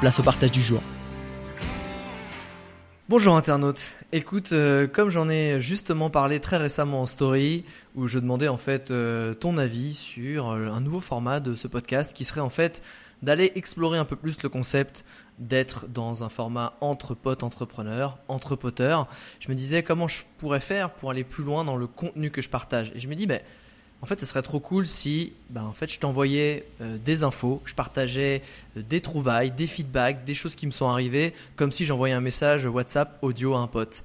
place au partage du jour. Bonjour internaute, écoute, euh, comme j'en ai justement parlé très récemment en story, où je demandais en fait euh, ton avis sur euh, un nouveau format de ce podcast qui serait en fait d'aller explorer un peu plus le concept d'être dans un format entre potes entrepreneurs, entre poteurs. Je me disais comment je pourrais faire pour aller plus loin dans le contenu que je partage. Et je me dis, ben, en fait, ce serait trop cool si, ben, en fait, je t'envoyais euh, des infos, je partageais euh, des trouvailles, des feedbacks, des choses qui me sont arrivées, comme si j'envoyais un message WhatsApp audio à un pote.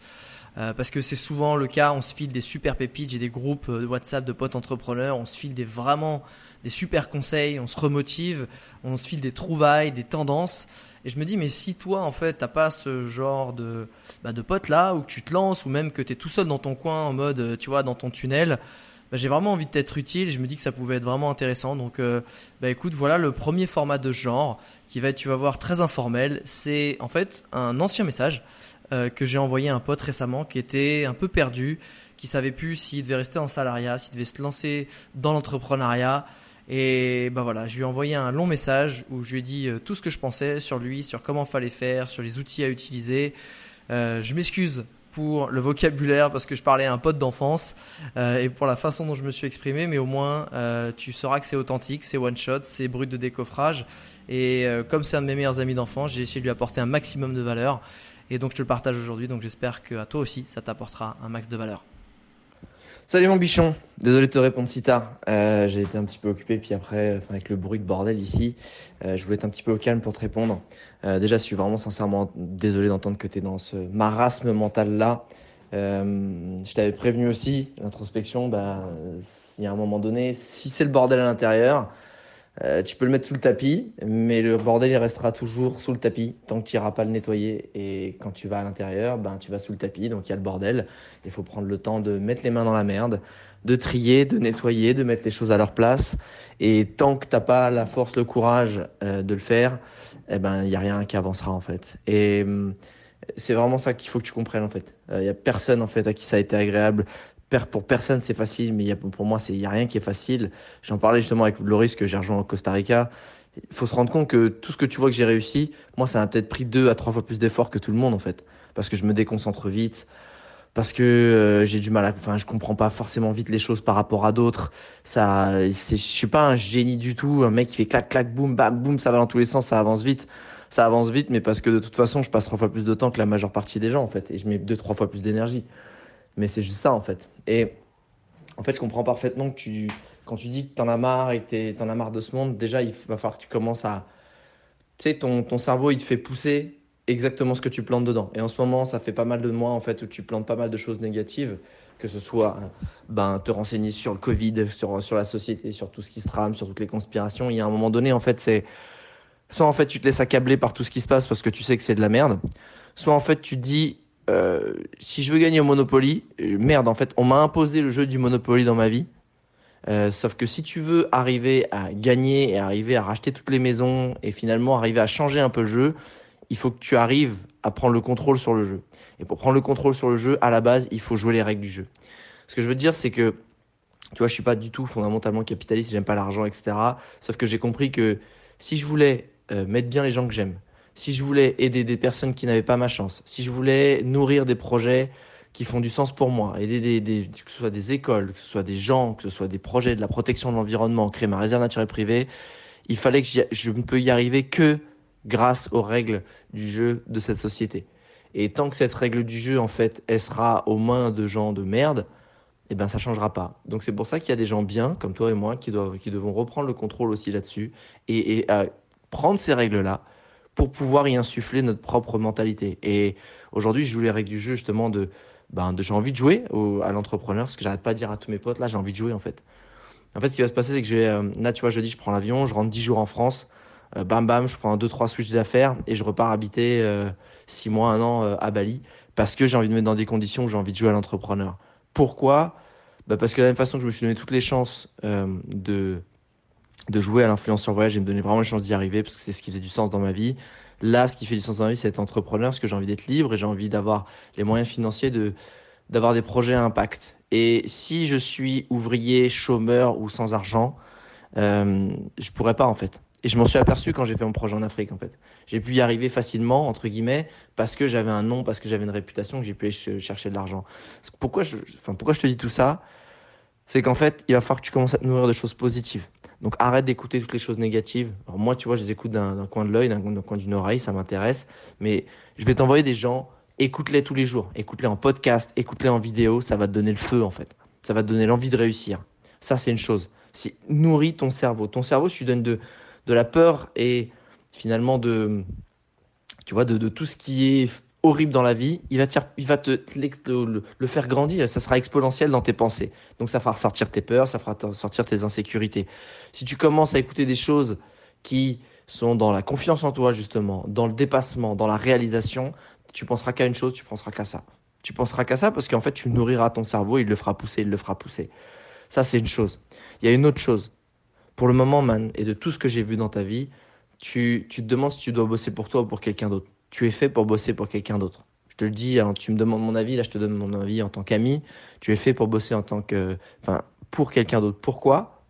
Euh, parce que c'est souvent le cas, on se file des super pépites, j'ai des groupes WhatsApp de potes entrepreneurs, on se file des vraiment des super conseils, on se remotive, on se file des trouvailles, des tendances. Et je me dis, mais si toi, en fait, t'as pas ce genre de, bah, de pote là, où tu te lances, ou même que tu es tout seul dans ton coin, en mode, tu vois, dans ton tunnel, bah, j'ai vraiment envie d'être utile. Je me dis que ça pouvait être vraiment intéressant. Donc, euh, bah écoute, voilà le premier format de genre qui va être, tu vas voir, très informel. C'est en fait un ancien message euh, que j'ai envoyé à un pote récemment qui était un peu perdu, qui savait plus s'il devait rester en salariat, s'il devait se lancer dans l'entrepreneuriat. Et bah voilà, je lui ai envoyé un long message où je lui ai dit euh, tout ce que je pensais sur lui, sur comment fallait faire, sur les outils à utiliser. Je m'excuse pour le vocabulaire parce que je parlais à un pote d'enfance euh, et pour la façon dont je me suis exprimé, mais au moins euh, tu sauras que c'est authentique, c'est one shot, c'est brut de décoffrage et euh, comme c'est un de mes meilleurs amis d'enfance, j'ai essayé de lui apporter un maximum de valeur et donc je te le partage aujourd'hui. Donc j'espère que à toi aussi ça t'apportera un max de valeur. Salut mon bichon, désolé de te répondre si tard. Euh, j'ai été un petit peu occupé, puis après, enfin, avec le bruit de bordel ici, euh, je voulais être un petit peu au calme pour te répondre. Euh, déjà, je suis vraiment sincèrement désolé d'entendre que tu es dans ce marasme mental-là. Euh, je t'avais prévenu aussi, l'introspection, bah, il y a un moment donné, si c'est le bordel à l'intérieur, euh, tu peux le mettre sous le tapis, mais le bordel il restera toujours sous le tapis tant que tu n'iras pas le nettoyer. Et quand tu vas à l'intérieur, ben tu vas sous le tapis, donc il y a le bordel. Il faut prendre le temps de mettre les mains dans la merde, de trier, de nettoyer, de mettre les choses à leur place. Et tant que t'as pas la force, le courage euh, de le faire, eh ben il y a rien qui avancera en fait. Et hum, c'est vraiment ça qu'il faut que tu comprennes en fait. Il euh, y a personne en fait à qui ça a été agréable pour personne c'est facile, mais pour moi il n'y a rien qui est facile. J'en parlais justement avec Loris que j'ai rejoint au Costa Rica. Il faut se rendre compte que tout ce que tu vois que j'ai réussi, moi ça a peut-être pris deux à trois fois plus d'efforts que tout le monde en fait, parce que je me déconcentre vite, parce que euh, j'ai du mal à, enfin je comprends pas forcément vite les choses par rapport à d'autres. Ça, je suis pas un génie du tout, un mec qui fait clac clac boum bam boum, ça va dans tous les sens, ça avance vite ça avance vite, mais parce que de toute façon, je passe trois fois plus de temps que la majeure partie des gens, en fait, et je mets deux, trois fois plus d'énergie. Mais c'est juste ça, en fait. Et en fait, je comprends parfaitement que tu, quand tu dis que tu en as marre et que tu en as marre de ce monde, déjà, il va falloir que tu commences à. Tu sais, ton, ton cerveau, il te fait pousser exactement ce que tu plantes dedans. Et en ce moment, ça fait pas mal de mois, en fait, où tu plantes pas mal de choses négatives, que ce soit ben, te renseigner sur le Covid, sur, sur la société, sur tout ce qui se trame, sur toutes les conspirations. Il y a un moment donné, en fait, c'est. Soit en fait, tu te laisses accabler par tout ce qui se passe parce que tu sais que c'est de la merde. Soit en fait, tu dis, euh, si je veux gagner au Monopoly, euh, merde, en fait, on m'a imposé le jeu du Monopoly dans ma vie. Euh, sauf que si tu veux arriver à gagner et arriver à racheter toutes les maisons et finalement arriver à changer un peu le jeu, il faut que tu arrives à prendre le contrôle sur le jeu. Et pour prendre le contrôle sur le jeu, à la base, il faut jouer les règles du jeu. Ce que je veux dire, c'est que, tu vois, je suis pas du tout fondamentalement capitaliste, j'aime pas l'argent, etc. Sauf que j'ai compris que si je voulais mettre bien les gens que j'aime, si je voulais aider des personnes qui n'avaient pas ma chance, si je voulais nourrir des projets qui font du sens pour moi, aider des, que ce soit des écoles, que ce soit des gens, que ce soit des projets de la protection de l'environnement, créer ma réserve naturelle privée, Il fallait que je ne peux y arriver que grâce aux règles du jeu de cette société. Et tant que cette règle du jeu, en fait, elle sera aux mains de gens de merde, eh ben ça changera pas. Donc c'est pour ça qu'il y a des gens bien, comme toi et moi, qui doivent, qui devront reprendre le contrôle aussi là-dessus et, et prendre ces règles-là pour pouvoir y insuffler notre propre mentalité. Et aujourd'hui, je joue les règles du jeu justement de, ben, de j'ai envie de jouer à l'entrepreneur, ce que j'arrête pas de dire à tous mes potes, là j'ai envie de jouer en fait. En fait, ce qui va se passer, c'est que je vais, euh, là tu vois, jeudi, je prends l'avion, je rentre 10 jours en France, euh, bam bam, je prends 2-3 switches d'affaires et je repars habiter 6 euh, mois, 1 an à Bali parce que j'ai envie de me mettre dans des conditions où j'ai envie de jouer à l'entrepreneur. Pourquoi? Bah Parce que de la même façon que je me suis donné toutes les chances de, de jouer à l'influence sur voyage et me donner vraiment les chances d'y arriver parce que c'est ce qui faisait du sens dans ma vie. Là, ce qui fait du sens dans ma vie, c'est être entrepreneur parce que j'ai envie d'être libre et j'ai envie d'avoir les moyens financiers de d'avoir des projets à impact. Et si je suis ouvrier, chômeur ou sans argent, euh, je pourrais pas en fait. Et je m'en suis aperçu quand j'ai fait mon projet en Afrique, en fait. J'ai pu y arriver facilement, entre guillemets, parce que j'avais un nom, parce que j'avais une réputation, que j'ai pu chercher de l'argent. Pourquoi je, enfin, pourquoi je te dis tout ça? C'est qu'en fait, il va falloir que tu commences à te nourrir de choses positives. Donc arrête d'écouter toutes les choses négatives. Alors moi, tu vois, je les écoute d'un coin de l'œil, d'un coin d'une oreille, ça m'intéresse. Mais je vais t'envoyer des gens, écoute-les tous les jours. Écoute-les en podcast, écoute-les en vidéo, ça va te donner le feu, en fait. Ça va te donner l'envie de réussir. Ça, c'est une chose. Si, nourris ton cerveau. Ton cerveau, tu donnes de de la peur et finalement de, tu vois, de, tout ce qui est horrible dans la vie, il va te, il va te, le, faire grandir, ça sera exponentiel dans tes pensées. Donc ça fera sortir tes peurs, ça fera sortir tes insécurités. Si tu commences à écouter des choses qui sont dans la confiance en toi justement, dans le dépassement, dans la réalisation, tu penseras qu'à une chose, tu penseras qu'à ça. Tu penseras qu'à ça parce qu'en fait tu nourriras ton cerveau, il le fera pousser, il le fera pousser. Ça c'est une chose. Il y a une autre chose pour le moment, man, et de tout ce que j'ai vu dans ta vie, tu, tu te demandes si tu dois bosser pour toi ou pour quelqu'un d'autre. Tu es fait pour bosser pour quelqu'un d'autre. Je te le dis, hein, tu me demandes mon avis, là je te donne mon avis en tant qu'ami. Tu es fait pour bosser en tant que, enfin, pour quelqu'un d'autre. Pourquoi?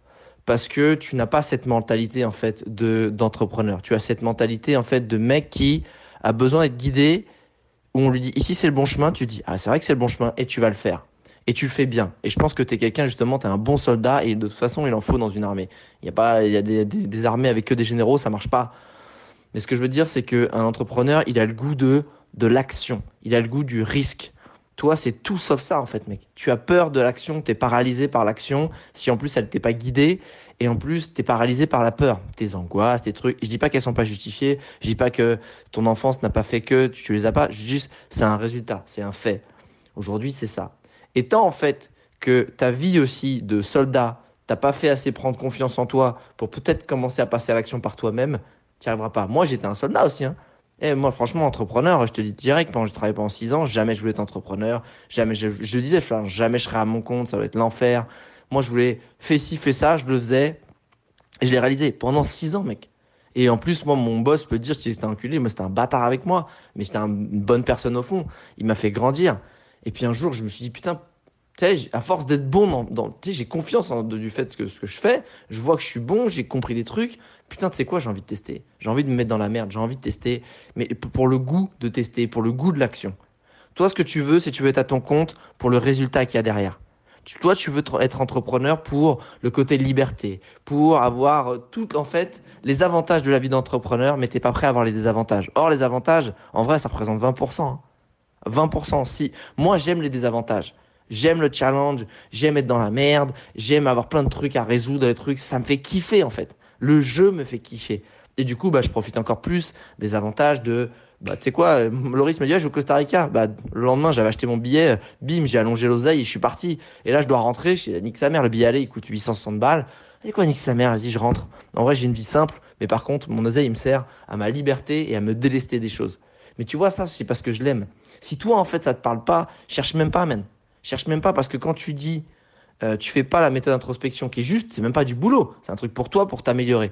Parce que tu n'as pas cette mentalité en fait de d'entrepreneur. Tu as cette mentalité en fait de mec qui a besoin d'être guidé. Où on lui dit ici c'est le bon chemin, tu dis ah c'est vrai que c'est le bon chemin et tu vas le faire et tu le fais bien. Et je pense que tu es quelqu'un, justement, tu es un bon soldat et de toute façon, il en faut dans une armée. Il y a pas, il y a des, des, armées avec que des généraux, ça marche pas. Mais ce que je veux dire, c'est qu'un entrepreneur, il a le goût de, de l'action. Il a le goût du risque. Toi, c'est tout sauf ça, en fait, mec. Tu as peur de l'action, tu es paralysé par l'action. Si en plus, elle t'est pas guidée, et en plus, tu es paralysé par la peur. Tes angoisses, tes trucs. Je dis pas qu'elles sont pas justifiées. Je dis pas que ton enfance n'a pas fait que tu les as pas. Juste, c'est un résultat, c'est un fait. Aujourd'hui, c'est ça. Et tant en fait que ta vie aussi de soldat, t'as pas fait assez prendre confiance en toi pour peut-être commencer à passer à l'action par toi-même, tu arriveras pas. Moi, j'étais un soldat aussi. Hein. Et moi, franchement, entrepreneur, je te dis direct, quand je travaillais pendant 6 ans, jamais je voulais être entrepreneur. Jamais, je, disais, jamais je serais à mon compte, ça va être l'enfer. Moi, je voulais, fais ci, fais ça, je le faisais. Et je l'ai réalisé pendant 6 ans, mec. Et en plus, moi, mon boss peut dire que c'était un enculé, mais c'était un bâtard avec moi. Mais c'était une bonne personne au fond. Il m'a fait grandir. Et puis un jour, je me suis dit, putain, à force d'être bon dans, tu sais, j'ai confiance du fait que ce que je fais, je vois que je suis bon, j'ai compris des trucs. Putain, tu sais quoi, j'ai envie de tester. J'ai envie de me mettre dans la merde, j'ai envie de tester, mais pour le goût de tester, pour le goût de l'action. Toi, ce que tu veux, c'est tu veux être à ton compte pour le résultat qu'il y a derrière. toi, tu veux être entrepreneur pour le côté liberté, pour avoir tout, en fait, les avantages de la vie d'entrepreneur, mais t'es pas prêt à avoir les désavantages. Or, les avantages, en vrai, ça représente 20%. 20%. Si moi j'aime les désavantages, j'aime le challenge, j'aime être dans la merde, j'aime avoir plein de trucs à résoudre, des trucs, ça me fait kiffer en fait. Le jeu me fait kiffer. Et du coup, bah, je profite encore plus des avantages de, bah, tu sais quoi, Loris me dit, je vais au Costa Rica. Bah, le lendemain, j'avais acheté mon billet, bim, j'ai allongé l'oseille et je suis parti. Et là, je dois rentrer, je nique sa mère, le billet aller, il coûte 860 balles. Et quoi, nique sa mère, vas-y, je rentre. En vrai, j'ai une vie simple, mais par contre, mon oseille, il me sert à ma liberté et à me délester des choses. Mais tu vois, ça, c'est parce que je l'aime. Si toi, en fait, ça te parle pas, cherche même pas, man. Cherche même pas parce que quand tu dis, euh, tu fais pas la méthode d'introspection qui est juste, c'est même pas du boulot. C'est un truc pour toi, pour t'améliorer.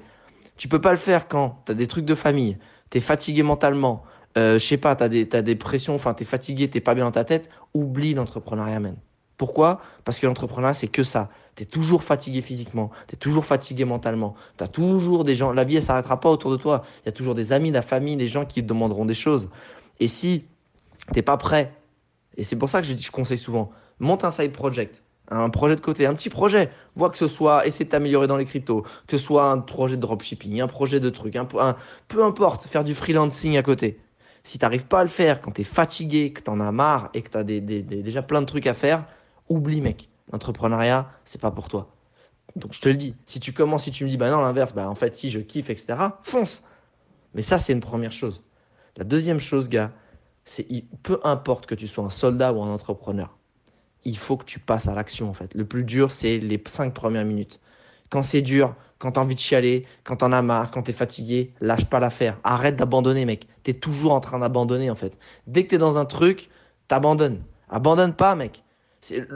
Tu peux pas le faire quand tu as des trucs de famille, tu es fatigué mentalement, euh, je sais pas, tu as des, des pressions, enfin, tu es fatigué, t'es pas bien dans ta tête. Oublie l'entrepreneuriat, man. Pourquoi? Parce que l'entrepreneuriat, c'est que ça. Tu es toujours fatigué physiquement, tu es toujours fatigué mentalement. Tu as toujours des gens, la vie, elle s'arrêtera pas autour de toi. Il y a toujours des amis, de la famille, des gens qui te demanderont des choses. Et si t'es pas prêt, et c'est pour ça que je, je conseille souvent, monte un side project. un projet de côté, un petit projet. Vois que ce soit essayer de t'améliorer dans les cryptos, que ce soit un projet de dropshipping, un projet de truc, un, peu importe, faire du freelancing à côté. Si tu n'arrives pas à le faire quand tu es fatigué, que tu en as marre et que tu as déjà plein de trucs à faire, oublie mec. L'entrepreneuriat, c'est pas pour toi. Donc je te le dis, si tu commences, si tu me dis bah non l'inverse, bah en fait si je kiffe, etc., fonce. Mais ça c'est une première chose. La deuxième chose, gars, c'est peu importe que tu sois un soldat ou un entrepreneur, il faut que tu passes à l'action en fait. Le plus dur, c'est les cinq premières minutes. Quand c'est dur, quand tu as envie de chialer, quand t'en as marre, quand tu es fatigué, lâche pas l'affaire. Arrête d'abandonner, mec. Tu es toujours en train d'abandonner en fait. Dès que tu es dans un truc, t'abandonnes. Abandonne pas, mec.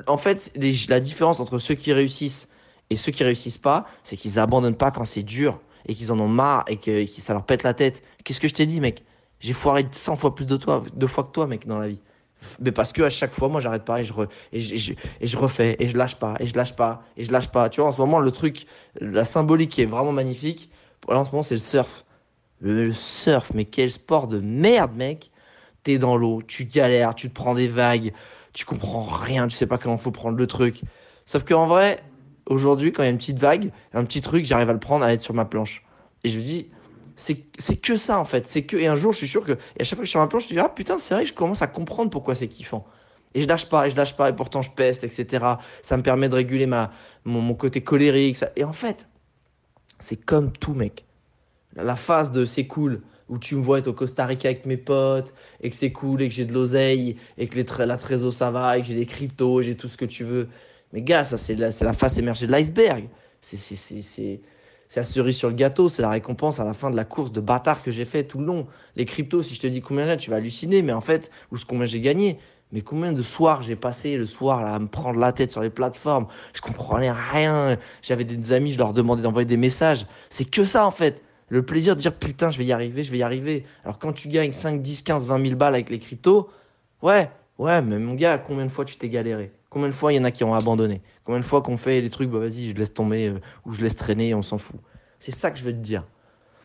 En fait, la différence entre ceux qui réussissent et ceux qui réussissent pas, c'est qu'ils abandonnent pas quand c'est dur et qu'ils en ont marre et que, que ça leur pète la tête. Qu'est-ce que je t'ai dit, mec? J'ai foiré 100 fois plus de toi, deux fois que toi, mec, dans la vie. Mais parce que à chaque fois moi j'arrête pas et je, je, et, je, refais et je lâche pas et je lâche pas et je lâche pas. Tu vois en ce moment le truc la symbolique qui est vraiment magnifique. En ce moment c'est le surf. Le, surf mais quel sport de merde mec. T'es dans l'eau tu galères tu te prends des vagues tu comprends rien tu sais pas comment faut prendre le truc. Sauf qu'en vrai aujourd'hui quand il y a une petite vague un petit truc j'arrive à le prendre à être sur ma planche. Et je me dis c'est que ça en fait. C'est que et un jour, je suis sûr que et à chaque fois que je suis sur ma planche, je me dis ah putain, c'est vrai, je commence à comprendre pourquoi c'est kiffant. Et je lâche pas, et je lâche pas, et pourtant je peste, etc. Ça me permet de réguler ma mon, côté colérique. Et en fait, c'est comme tout mec. La phase de c'est cool où tu me vois être au Costa Rica avec mes potes et que c'est cool et que j'ai de l'oseille et que les la trésor ça va et que j'ai des cryptos j'ai tout ce que tu veux. Mais gars, ça c'est la, la face émergée de l'iceberg. C'est c'est la cerise sur le gâteau, c'est la récompense à la fin de la course de bâtard que j'ai fait tout le long. Les cryptos, si je te dis combien j'ai, tu vas halluciner, mais en fait, ou ce combien j'ai gagné? Mais combien de soirs j'ai passé le soir là, à me prendre la tête sur les plateformes, je comprenais rien. J'avais des amis, je leur demandais d'envoyer des messages. C'est que ça en fait. Le plaisir de dire putain, je vais y arriver, je vais y arriver. Alors quand tu gagnes 5, 10, 15, 20 000 balles avec les cryptos, ouais, ouais, mais mon gars, combien de fois tu t'es galéré? Combien de fois il y en a qui ont abandonné? Combien de fois qu'on fait les trucs, bah vas-y, je laisse tomber euh, ou je laisse traîner, on s'en fout. C'est ça que je veux te dire.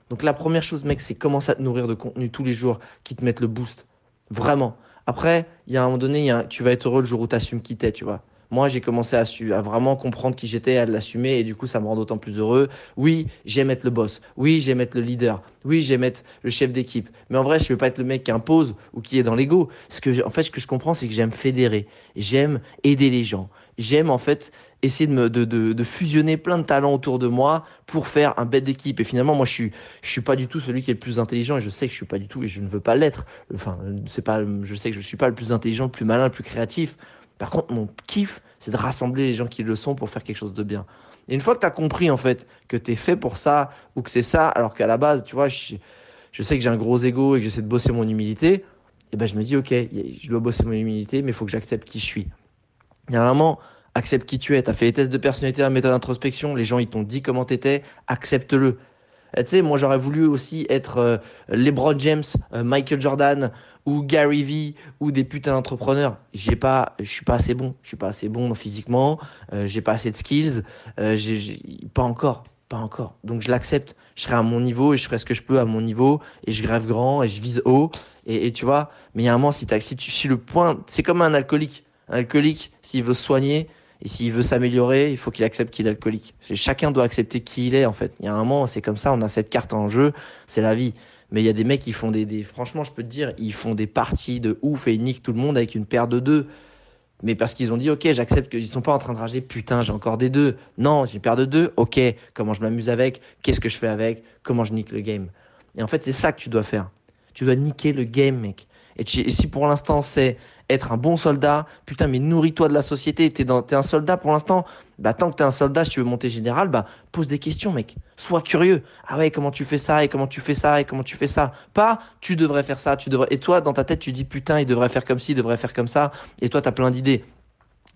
Donc la première chose, mec, c'est commencer à te nourrir de contenu tous les jours qui te mettent le boost. Vraiment. Après, il y a un moment donné, tu vas être heureux le jour où tu assumes qui t'es, tu vois. Moi, j'ai commencé à, vraiment comprendre qui j'étais, à l'assumer, et du coup, ça me rend d'autant plus heureux. Oui, j'aime être le boss. Oui, j'aime être le leader. Oui, j'aime être le chef d'équipe. Mais en vrai, je ne veux pas être le mec qui impose ou qui est dans l'ego. En fait, ce que je comprends, c'est que j'aime fédérer. J'aime aider les gens. J'aime, en fait, essayer de, fusionner plein de talents autour de moi pour faire un bête d'équipe. Et finalement, moi, je suis, suis pas du tout celui qui est le plus intelligent et je sais que je suis pas du tout et je ne veux pas l'être. Enfin, c'est pas, je sais que je suis pas le plus intelligent, le plus malin, le plus créatif. Par contre, mon kiff, c'est de rassembler les gens qui le sont pour faire quelque chose de bien. Et une fois que tu as compris, en fait, que tu es fait pour ça ou que c'est ça, alors qu'à la base, tu vois, je, sais que j'ai un gros ego et que j'essaie de bosser mon humilité, et eh ben je me dis, ok, je dois bosser mon humilité, mais il faut que j'accepte qui je suis. Moment, accepte qui tu es. Tu as fait les tests de personnalité, la méthode d'introspection, les gens ils t'ont dit comment tu étais, accepte-le. Tu sais, moi j'aurais voulu aussi être euh, LeBron James, euh, Michael Jordan ou Gary Vee ou des putains d'entrepreneurs. J'ai pas, je suis pas assez bon. Je suis pas assez bon physiquement. Euh, j'ai pas assez de skills. pas encore, pas encore. Donc je l'accepte. Je serai à mon niveau et je ferai ce que je peux à mon niveau et je grève grand et je vise haut. Et, tu vois, mais il y a un moment si, si tu suis le point, c'est comme un alcoolique. Un alcoolique, s'il veut se soigner, et s'il veut s'améliorer, il faut qu'il accepte qu'il est alcoolique. Chacun doit accepter qui il est, en fait. Il y a un moment, c'est comme ça, on a cette carte en jeu, c'est la vie. Mais il y a des mecs qui font des, des, franchement, je peux te dire, ils font des parties de ouf et ils niquent tout le monde avec une paire de deux. Mais parce qu'ils ont dit, ok, j'accepte qu'ils sont pas en train de rager, putain, j'ai encore des deux. Non, j'ai une paire de deux, ok, comment je m'amuse avec, qu'est-ce que je fais avec, comment je nique le game. Et en fait, c'est ça que tu dois faire. Tu dois niquer le game, mec. Et, si pour l'instant c'est être un bon soldat. Putain, mais nourris-toi de la société. T'es un soldat pour l'instant. Bah, tant que t'es un soldat, si tu veux monter général, bah, pose des questions, mec. Sois curieux. Ah ouais, comment tu fais ça, et comment tu fais ça, et comment tu fais ça? Pas, tu devrais faire ça, tu devrais, et toi, dans ta tête, tu dis, putain, il devrait faire comme ci, il devrait faire comme ça. Et toi, t'as plein d'idées.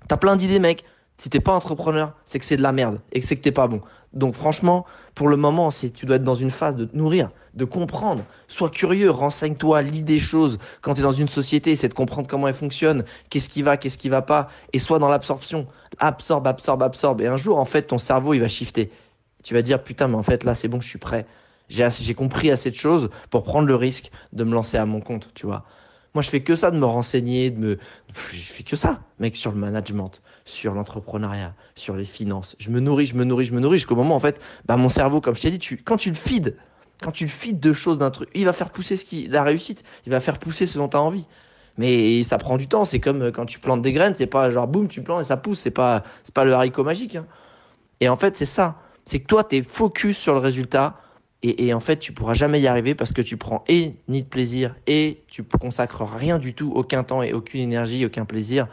T'as plein d'idées, mec. Si t'es pas entrepreneur, c'est que c'est de la merde et que c'est que t'es pas bon. Donc franchement, pour le moment, c'est tu dois être dans une phase de te nourrir, de comprendre. Sois curieux, renseigne-toi, lis des choses. Quand tu es dans une société, c'est de comprendre comment elle fonctionne, qu'est-ce qui va, qu'est-ce qui va pas, et sois dans l'absorption. Absorbe, absorbe, absorbe. Et un jour, en fait, ton cerveau, il va shifter. Tu vas dire, putain, mais en fait, là, c'est bon, je suis prêt. J'ai compris assez de choses pour prendre le risque de me lancer à mon compte, tu vois. Moi, je fais que ça, de me renseigner, de me. Je fais que ça, mec, sur le management, sur l'entrepreneuriat, sur les finances. Je me nourris, je me nourris, je me nourris, jusqu'au moment, en fait, bah, mon cerveau, comme je t'ai dit, tu... quand tu le feeds, quand tu le feeds de choses d'un truc, il va faire pousser ce qui, la réussite, il va faire pousser ce dont tu as envie. Mais ça prend du temps, c'est comme euh, quand tu plantes des graines, c'est pas genre boum, tu plantes et ça pousse, c'est pas, pas le haricot magique. Hein. Et en fait, c'est ça. C'est que toi, tu es focus sur le résultat et, en fait, tu pourras jamais y arriver parce que tu prends et ni de plaisir et tu consacres rien du tout, aucun temps et aucune énergie, aucun plaisir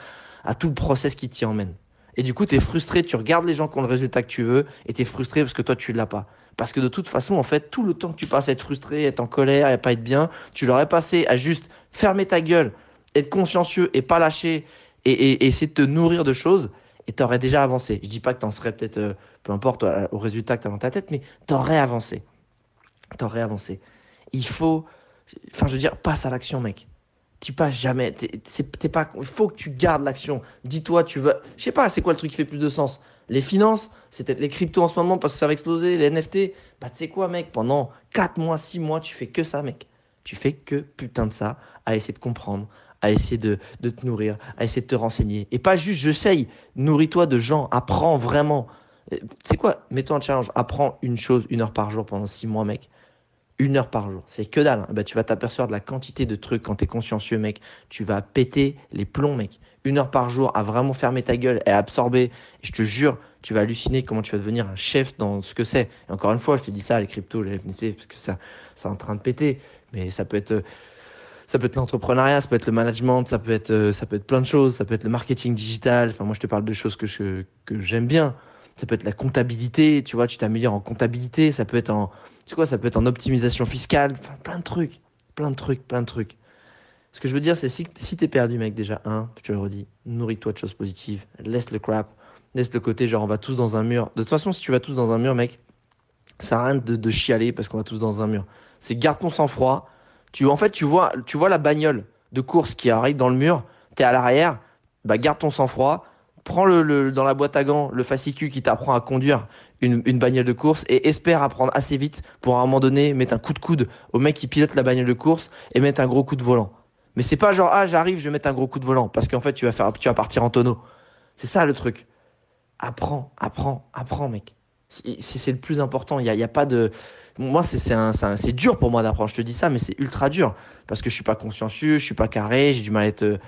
à tout le process qui t'y emmène. Et du coup, tu es frustré, tu regardes les gens qui ont le résultat que tu veux et tu es frustré parce que toi, tu l'as pas. Parce que de toute façon, en fait, tout le temps que tu passes à être frustré, être en colère et à pas être bien, tu l'aurais passé à juste fermer ta gueule, être consciencieux et pas lâcher et, essayer de te nourrir de choses et tu aurais déjà avancé. Je dis pas que tu en serais peut-être, euh, peu importe au résultat que tu as dans ta tête, mais tu aurais avancé t'aurais avancé. Il faut, enfin, je veux dire, passe à l'action, mec. Tu passes jamais. T'es, pas, il faut que tu gardes l'action. Dis-toi, tu veux, je sais pas, c'est quoi le truc qui fait plus de sens? Les finances, c'est peut-être les cryptos en ce moment parce que ça va exploser, les NFT. Bah, tu sais quoi, mec, pendant 4 mois, 6 mois, tu fais que ça, mec. Tu fais que putain de ça, à essayer de comprendre, à essayer de, de te nourrir, à essayer de te renseigner. Et pas juste, j'essaye, nourris-toi de gens, apprends vraiment. C'est quoi Mets-toi un challenge, apprends une chose, une heure par jour pendant 6 mois, mec une heure par jour. C'est que dalle. Bah, tu vas t'apercevoir de la quantité de trucs quand tu es consciencieux, mec. Tu vas péter les plombs, mec. Une heure par jour à vraiment fermer ta gueule et absorber. Et je te jure, tu vas halluciner comment tu vas devenir un chef dans ce que c'est. Et encore une fois, je te dis ça, les cryptos, les FNC, parce que ça, c'est en train de péter. Mais ça peut être, ça peut être l'entrepreneuriat, ça peut être le management, ça peut être, ça peut être plein de choses. Ça peut être le marketing digital. Enfin, moi, je te parle de choses que je, que j'aime bien. Ça peut être la comptabilité, tu vois, tu t'améliores en comptabilité. Ça peut être en, tu quoi, ça peut être en optimisation fiscale, plein de trucs, plein de trucs, plein de trucs. Ce que je veux dire, c'est si, si t'es perdu, mec, déjà, un, je te le redis, nourris-toi de choses positives, laisse le crap, laisse le côté, genre, on va tous dans un mur. De toute façon, si tu vas tous dans un mur, mec, ça sert à rien de, de chialer parce qu'on va tous dans un mur. C'est garde ton sang-froid. Tu, en fait, tu vois, tu vois la bagnole de course qui arrive dans le mur, t'es à l'arrière, bah, garde ton sang-froid, prends le, dans la boîte à gants le fascicule qui t'apprend à conduire une, bagnole de course et espère apprendre assez vite pour à un moment donné mettre un coup de coude au mec qui pilote la bagnole de course et mettre un gros coup de volant. Mais c'est pas genre ah j'arrive je vais mettre un gros coup de volant parce qu'en fait tu vas faire tu vas partir en tonneau. C'est ça le truc. Apprends, apprends, apprends mec. C'est le plus important. Il y a, y a, pas de moi c'est dur pour moi d'apprendre. Je te dis ça mais c'est ultra dur parce que je suis pas consciencieux, je suis pas carré, j'ai du mal à être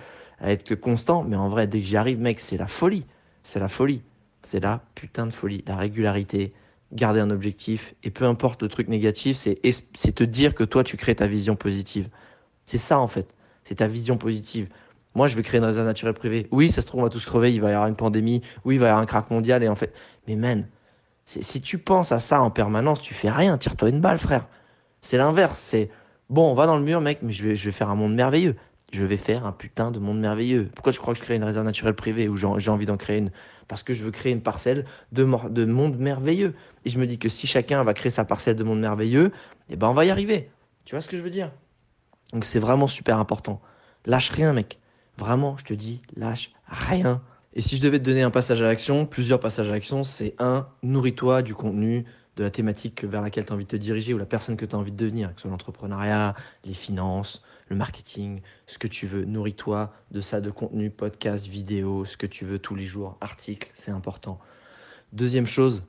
à être constant. Mais en vrai dès que j'y arrive mec c'est la folie, c'est la folie. C'est la putain de folie, la régularité, garder un objectif, et peu importe le truc négatif, c'est te dire que toi, tu crées ta vision positive. C'est ça, en fait. C'est ta vision positive. Moi, je vais créer une réserve naturelle privée. Oui, ça se trouve, on va tous crever, il va y avoir une pandémie, oui, il va y avoir un crack mondial, et en fait, mais man, si tu penses à ça en permanence, tu fais rien, tire-toi une balle, frère. C'est l'inverse, c'est bon, on va dans le mur, mec, mais je vais, je vais faire un monde merveilleux je vais faire un putain de monde merveilleux. Pourquoi tu crois que je crée une réserve naturelle privée ou j'ai envie d'en créer une? Parce que je veux créer une parcelle de, de monde merveilleux. Et je me dis que si chacun va créer sa parcelle de monde merveilleux, eh ben on va y arriver. Tu vois ce que je veux dire? Donc c'est vraiment super important. Lâche rien, mec. Vraiment, je te dis, lâche rien. Et si je devais te donner un passage à l'action, plusieurs passages à l'action, c'est un, nourris-toi du contenu de la thématique vers laquelle tu as envie de te diriger ou la personne que tu as envie de devenir, que ce soit l'entrepreneuriat, les finances, le marketing, ce que tu veux. Nourris-toi de ça, de contenu, podcast, vidéo, ce que tu veux tous les jours, articles, c'est important. Deuxième chose,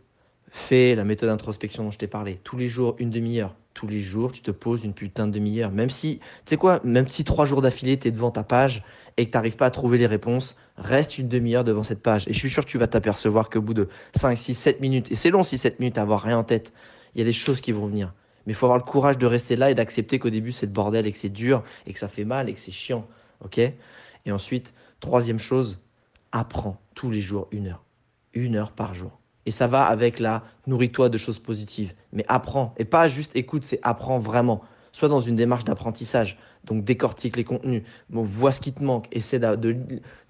fais la méthode d'introspection dont je t'ai parlé. Tous les jours, une demi-heure. Tous les jours, tu te poses une putain de demi-heure. Même si, tu sais quoi, même si trois jours d'affilée, tu es devant ta page et que tu n'arrives pas à trouver les réponses, reste une demi-heure devant cette page. Et je suis sûr que tu vas t'apercevoir qu'au bout de 5, 6, 7 minutes, et c'est long 6, 7 minutes à avoir rien en tête, il y a des choses qui vont venir. Mais il faut avoir le courage de rester là et d'accepter qu'au début c'est le bordel et que c'est dur et que ça fait mal et que c'est chiant. Ok? Et ensuite, troisième chose, apprends tous les jours une heure. Une heure par jour. Et ça va avec la nourris-toi de choses positives. Mais apprends. Et pas juste écoute, c'est apprends vraiment. Sois dans une démarche d'apprentissage. Donc décortique les contenus, vois ce qui te manque, essaie de,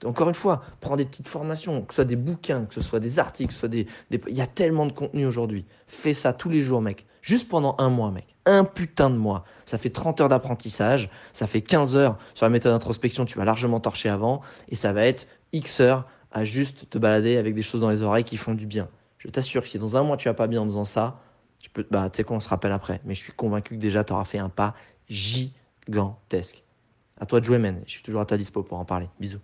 Encore une fois, prends des petites formations, que ce soit des bouquins, que ce soit des articles, que ce soit des... Il y a tellement de contenu aujourd'hui. Fais ça tous les jours, mec. Juste pendant un mois, mec. Un putain de mois. Ça fait 30 heures d'apprentissage, ça fait 15 heures sur la méthode d'introspection, tu vas largement torcher avant, et ça va être X heures à juste te balader avec des choses dans les oreilles qui font du bien. Je t'assure que si dans un mois tu vas pas bien en faisant ça, tu peux, bah, tu sais quoi, on se rappelle après. Mais je suis convaincu que déjà tu auras fait un pas gigantesque. À toi de jouer, man. Je suis toujours à ta dispo pour en parler. Bisous.